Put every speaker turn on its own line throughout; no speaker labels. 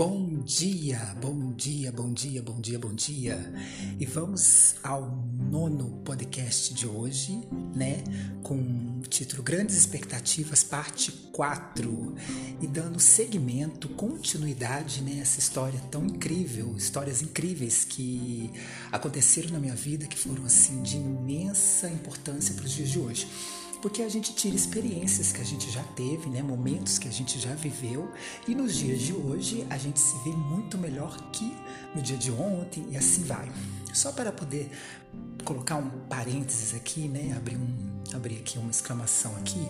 Bom dia, bom dia, bom dia, bom dia, bom dia. E vamos ao nono podcast de hoje, né? Com o título Grandes Expectativas, parte 4. E dando seguimento, continuidade nessa né, história tão incrível, histórias incríveis que aconteceram na minha vida, que foram assim de imensa importância para os dias de hoje porque a gente tira experiências que a gente já teve, né, momentos que a gente já viveu, e nos dias de hoje a gente se vê muito melhor que no dia de ontem e assim vai. Só para poder colocar um parênteses aqui, né, abrir um abrir aqui uma exclamação aqui.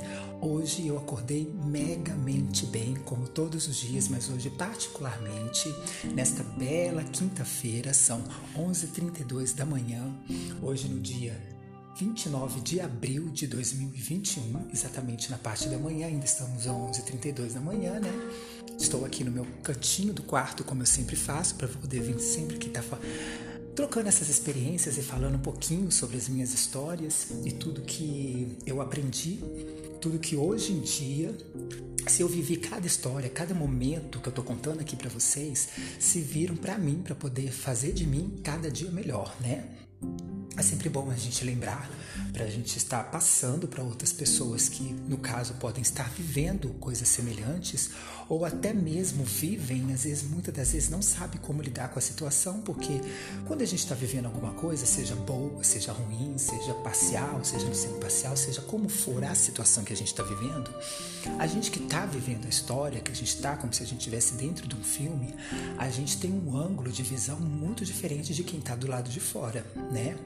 Hoje eu acordei megamente bem, como todos os dias, mas hoje particularmente nesta bela quinta-feira, são 11h32 da manhã, hoje no dia 29 de abril de 2021, exatamente na parte da manhã, ainda estamos às 11h32 da manhã, né? Estou aqui no meu cantinho do quarto, como eu sempre faço, para poder vir sempre que tá trocando essas experiências e falando um pouquinho sobre as minhas histórias e tudo que eu aprendi, tudo que hoje em dia, se eu vivi cada história, cada momento que eu tô contando aqui para vocês, se viram para mim, para poder fazer de mim cada dia melhor, né? É sempre bom a gente lembrar para a gente estar passando para outras pessoas que, no caso, podem estar vivendo coisas semelhantes ou até mesmo vivem, às vezes, muitas das vezes não sabe como lidar com a situação, porque quando a gente está vivendo alguma coisa, seja boa, seja ruim, seja parcial, seja no sendo parcial, seja como for a situação que a gente está vivendo, a gente que está vivendo a história, que a gente está como se a gente estivesse dentro de um filme, a gente tem um ângulo de visão muito diferente de quem está do lado de fora, né?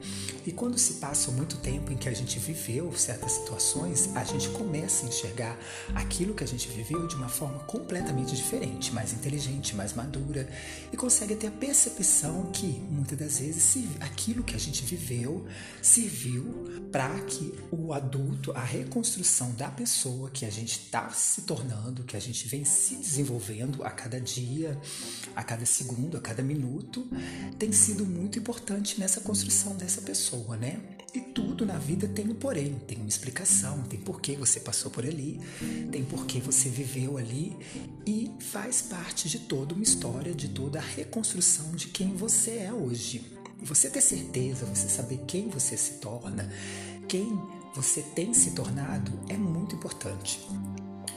E quando se passa muito tempo em que a gente viveu certas situações, a gente começa a enxergar aquilo que a gente viveu de uma forma completamente diferente, mais inteligente, mais madura e consegue ter a percepção que muitas das vezes aquilo que a gente viveu serviu para que o adulto, a reconstrução da pessoa que a gente está se tornando, que a gente vem se desenvolvendo a cada dia, a cada segundo, a cada minuto, tem sido muito importante nessa construção dessa pessoa né? E tudo na vida tem um porém, tem uma explicação, tem por que você passou por ali, tem por que você viveu ali e faz parte de toda uma história, de toda a reconstrução de quem você é hoje. E você ter certeza, você saber quem você se torna, quem você tem se tornado é muito importante.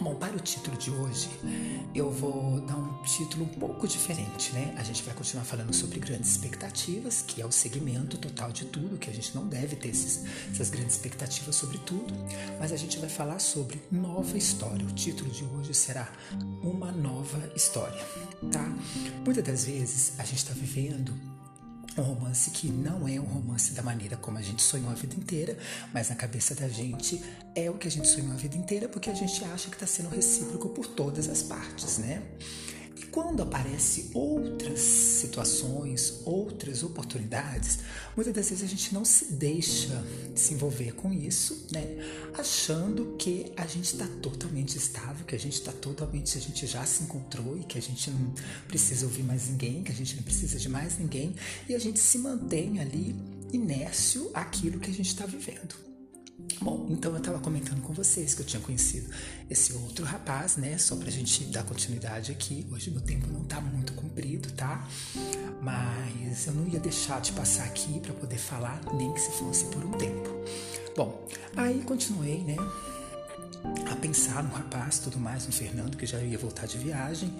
Bom, para o título de hoje, eu vou dar um título um pouco diferente, né? A gente vai continuar falando sobre grandes expectativas, que é o segmento total de tudo, que a gente não deve ter esses, essas grandes expectativas sobre tudo, mas a gente vai falar sobre nova história. O título de hoje será Uma Nova História, tá? Muitas das vezes a gente está vivendo um romance que não é um romance da maneira como a gente sonhou a vida inteira, mas na cabeça da gente é o que a gente sonhou a vida inteira porque a gente acha que está sendo recíproco por todas as partes, né? E quando aparecem outras situações, outras oportunidades, muitas das vezes a gente não se deixa se envolver com isso, né? Achando que a gente está totalmente estável, que a gente está totalmente, a gente já se encontrou e que a gente não precisa ouvir mais ninguém, que a gente não precisa de mais ninguém, e a gente se mantém ali inércio àquilo que a gente está vivendo. Bom, então eu estava comentando com vocês que eu tinha conhecido esse outro rapaz, né? Só pra gente dar continuidade aqui. Hoje meu tempo não tá muito comprido, tá? Mas eu não ia deixar de passar aqui para poder falar, nem que se fosse por um tempo. Bom, aí continuei, né? A pensar no rapaz, tudo mais, no Fernando, que já ia voltar de viagem.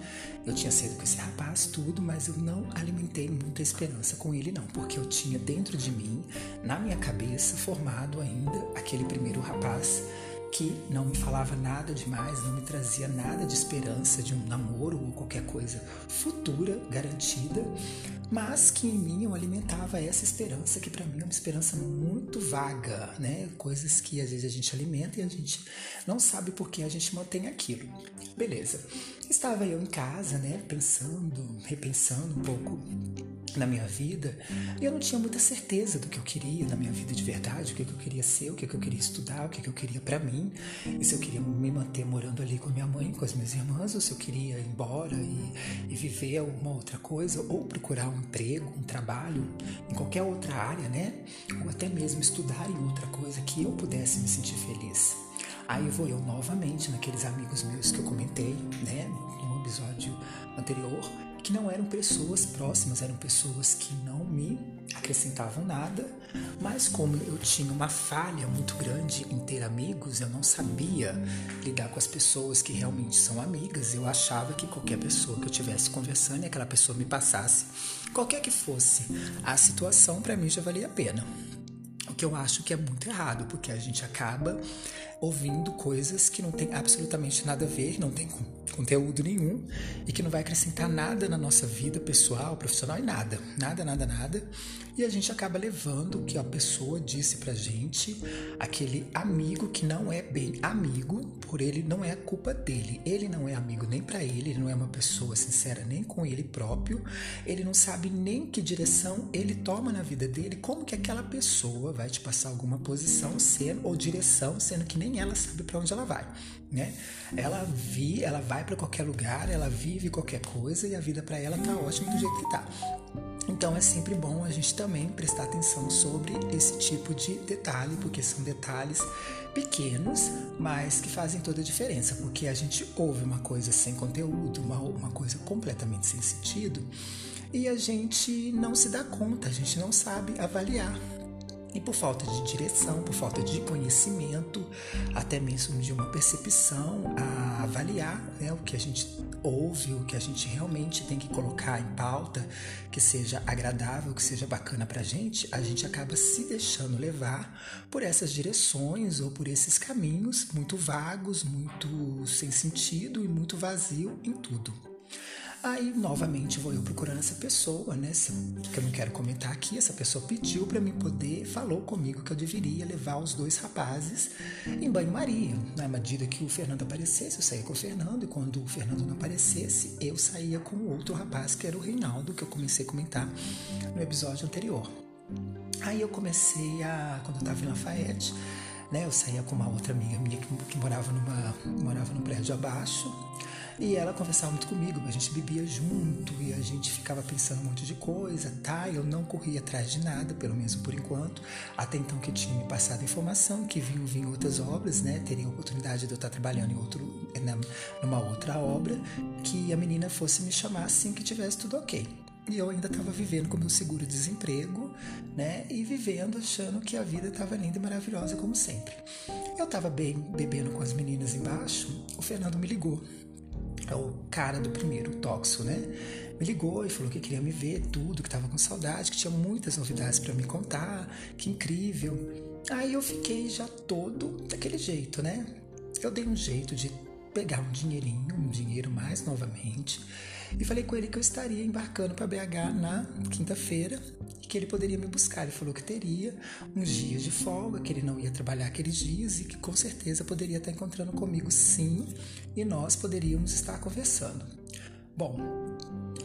Eu tinha saído com esse rapaz, tudo, mas eu não alimentei muita esperança com ele, não, porque eu tinha dentro de mim, na minha cabeça, formado ainda aquele primeiro rapaz que não me falava nada demais, não me trazia nada de esperança de um namoro ou qualquer coisa futura, garantida, mas que em mim eu alimentava essa esperança que para mim é uma esperança muito vaga, né? Coisas que às vezes a gente alimenta e a gente não sabe por que a gente mantém aquilo. Beleza. Estava eu em casa, né, pensando, repensando um pouco na minha vida, e eu não tinha muita certeza do que eu queria na minha vida de verdade, o que eu queria ser, o que eu queria estudar, o que eu queria para mim, e se eu queria me manter morando ali com minha mãe, com as minhas irmãs, ou se eu queria ir embora e, e viver alguma outra coisa, ou procurar um emprego, um trabalho em qualquer outra área, né? Ou até mesmo estudar em outra coisa que eu pudesse me sentir feliz. Aí vou eu novamente naqueles amigos meus que eu comentei, né, no episódio anterior, que não eram pessoas próximas, eram pessoas que não me acrescentavam nada, mas como eu tinha uma falha muito grande em ter amigos, eu não sabia lidar com as pessoas que realmente são amigas. Eu achava que qualquer pessoa que eu tivesse conversando e aquela pessoa me passasse, qualquer que fosse a situação, para mim já valia a pena. O que eu acho que é muito errado, porque a gente acaba ouvindo coisas que não tem absolutamente nada a ver, não tem conteúdo nenhum e que não vai acrescentar nada na nossa vida pessoal, profissional e nada, nada, nada, nada. E a gente acaba levando o que a pessoa disse pra gente, aquele amigo que não é bem amigo, por ele não é a culpa dele. Ele não é amigo nem para ele, ele não é uma pessoa sincera nem com ele próprio. Ele não sabe nem que direção ele toma na vida dele, como que aquela pessoa vai te passar alguma posição sendo ou direção, sendo que nem ela sabe para onde ela vai, né? Ela vi, ela vai para qualquer lugar, ela vive qualquer coisa e a vida para ela tá ótima do jeito que tá. Então é sempre bom a gente também prestar atenção sobre esse tipo de detalhe, porque são detalhes pequenos, mas que fazem toda a diferença, porque a gente ouve uma coisa sem conteúdo, uma, uma coisa completamente sem sentido, e a gente não se dá conta, a gente não sabe avaliar e por falta de direção, por falta de conhecimento, até mesmo de uma percepção a avaliar né, o que a gente ouve, o que a gente realmente tem que colocar em pauta, que seja agradável, que seja bacana pra gente, a gente acaba se deixando levar por essas direções ou por esses caminhos muito vagos, muito sem sentido e muito vazio em tudo. Aí, novamente, vou eu procurando essa pessoa, né? Que eu não quero comentar aqui. Essa pessoa pediu para mim poder, falou comigo que eu deveria levar os dois rapazes em banho-maria. Na medida que o Fernando aparecesse, eu saía com o Fernando, e quando o Fernando não aparecesse, eu saía com o outro rapaz, que era o Reinaldo, que eu comecei a comentar no episódio anterior. Aí eu comecei a, quando eu tava em Lafayette, né? Eu saía com uma outra amiga minha que, que morava, numa, morava num prédio abaixo. E ela conversava muito comigo, a gente bebia junto e a gente ficava pensando um monte de coisa, tá? Eu não corria atrás de nada, pelo menos por enquanto, até então que tinha me passado informação que vinham vir outras obras, né? Teria a oportunidade de eu estar trabalhando em outro, numa outra obra, que a menina fosse me chamar assim que tivesse tudo ok. E eu ainda estava vivendo com meu seguro-desemprego, né? E vivendo achando que a vida estava linda e maravilhosa como sempre. Eu estava bem bebendo com as meninas embaixo, o Fernando me ligou é o cara do primeiro, o né? Me ligou e falou que queria me ver tudo, que tava com saudade, que tinha muitas novidades para me contar, que incrível. Aí eu fiquei já todo daquele jeito, né? Eu dei um jeito de pegar um dinheirinho, um dinheiro mais novamente, e falei com ele que eu estaria embarcando para BH na quinta-feira e que ele poderia me buscar. Ele falou que teria uns dias de folga, que ele não ia trabalhar aqueles dias e que com certeza poderia estar encontrando comigo sim e nós poderíamos estar conversando. Bom,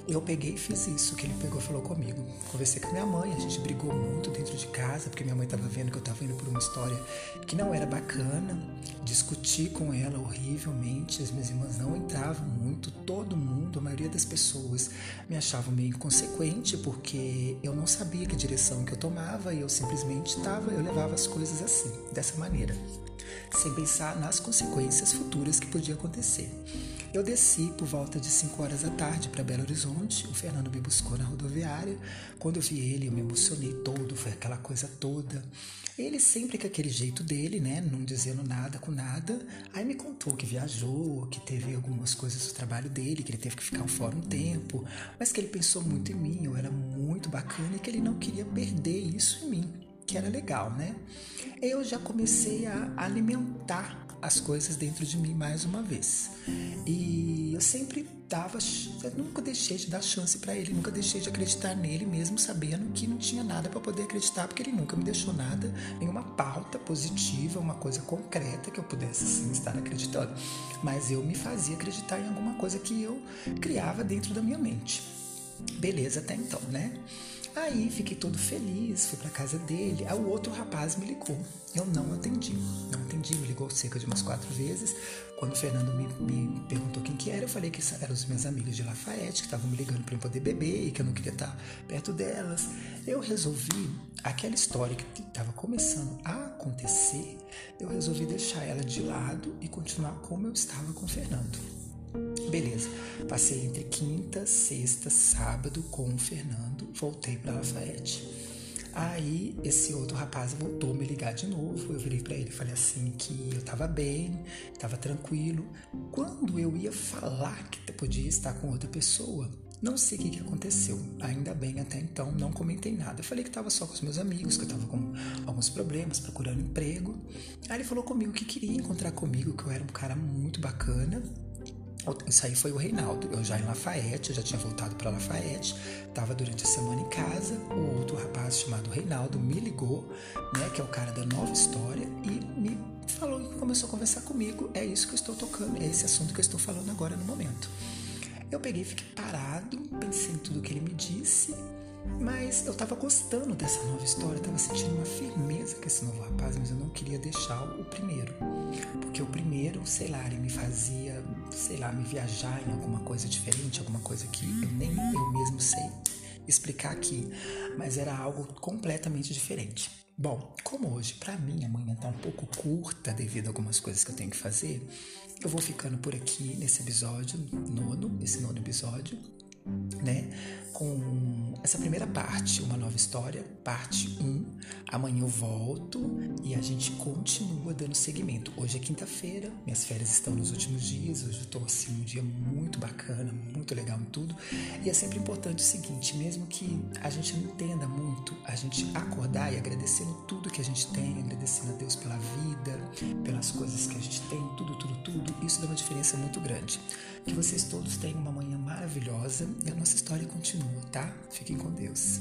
eu peguei e fiz isso que ele pegou e falou comigo. Conversei com minha mãe, a gente brigou muito dentro de casa, porque minha mãe estava vendo que eu estava indo por uma história que não era bacana. Discuti com ela horrivelmente, as minhas irmãs não entravam muito, todo mundo, a maioria das pessoas me achavam meio inconsequente, porque eu não sabia que direção que eu tomava e eu simplesmente estava, eu levava as coisas assim, dessa maneira, sem pensar nas consequências futuras que podia acontecer. Eu desci por volta de 5 horas da tarde para Belo Horizonte. O Fernando me buscou na rodoviária. Quando eu vi ele, eu me emocionei todo, foi aquela coisa toda. Ele sempre com aquele jeito dele, né, não dizendo nada com nada. Aí me contou que viajou, que teve algumas coisas do trabalho dele, que ele teve que ficar fora um tempo, mas que ele pensou muito em mim, eu era muito bacana e que ele não queria perder isso em mim, que era legal, né? Eu já comecei a alimentar as coisas dentro de mim mais uma vez. E eu sempre dava, eu nunca deixei de dar chance para ele, nunca deixei de acreditar nele, mesmo sabendo que não tinha nada para poder acreditar, porque ele nunca me deixou nada, nenhuma pauta positiva, uma coisa concreta que eu pudesse assim, estar acreditando. Mas eu me fazia acreditar em alguma coisa que eu criava dentro da minha mente. Beleza até então, né? Aí fiquei todo feliz, fui para casa dele. Aí o outro rapaz me ligou. Eu não atendi. Não atendi, me ligou cerca de umas quatro vezes. Quando o Fernando me, me perguntou quem que era, eu falei que eram os meus amigos de Lafayette que estavam me ligando para eu poder beber e que eu não queria estar perto delas. Eu resolvi, aquela história que estava começando a acontecer, eu resolvi deixar ela de lado e continuar como eu estava com o Fernando. Beleza. Passei entre quinta, sexta, sábado com o Fernando, voltei para Lafayette. Aí esse outro rapaz voltou a me ligar de novo. Eu virei para ele e falei assim que eu tava bem, tava tranquilo. Quando eu ia falar que podia estar com outra pessoa, não sei o que, que aconteceu. Ainda bem, até então não comentei nada. Eu falei que estava só com os meus amigos, que eu estava com alguns problemas, procurando emprego. Aí ele falou comigo que queria encontrar comigo, que eu era um cara muito bacana isso aí foi o Reinaldo. Eu já em Lafayette, eu já tinha voltado para Lafayette, estava durante a semana em casa. O outro rapaz chamado Reinaldo me ligou, né, que é o cara da nova história, e me falou que começou a conversar comigo. É isso que eu estou tocando, é esse assunto que eu estou falando agora no momento. Eu peguei, fiquei parado, pensei em tudo que ele me disse mas eu estava gostando dessa nova história, estava sentindo uma firmeza com esse novo rapaz, mas eu não queria deixar o primeiro. Porque o primeiro, sei lá, ele me fazia, sei lá, me viajar em alguma coisa diferente, alguma coisa que eu nem eu mesmo sei explicar aqui, mas era algo completamente diferente. Bom, como hoje para mim a manhã tá um pouco curta devido a algumas coisas que eu tenho que fazer, eu vou ficando por aqui nesse episódio nono, esse nono episódio né? Com essa primeira parte, uma nova história, parte 1. Amanhã eu volto e a gente continua dando seguimento. Hoje é quinta-feira, minhas férias estão nos últimos dias, hoje eu tô assim um dia muito bacana, muito legal em tudo. E é sempre importante o seguinte, mesmo que a gente não entenda muito, a gente acordar e agradecendo tudo que a gente tem, agradecendo a Deus pela vida, pelas coisas que a gente tem, tudo, tudo, tudo, isso dá uma diferença muito grande. Que vocês todos tenham uma manhã maravilhosa e a nossa história continua, tá? Fiquem com Deus.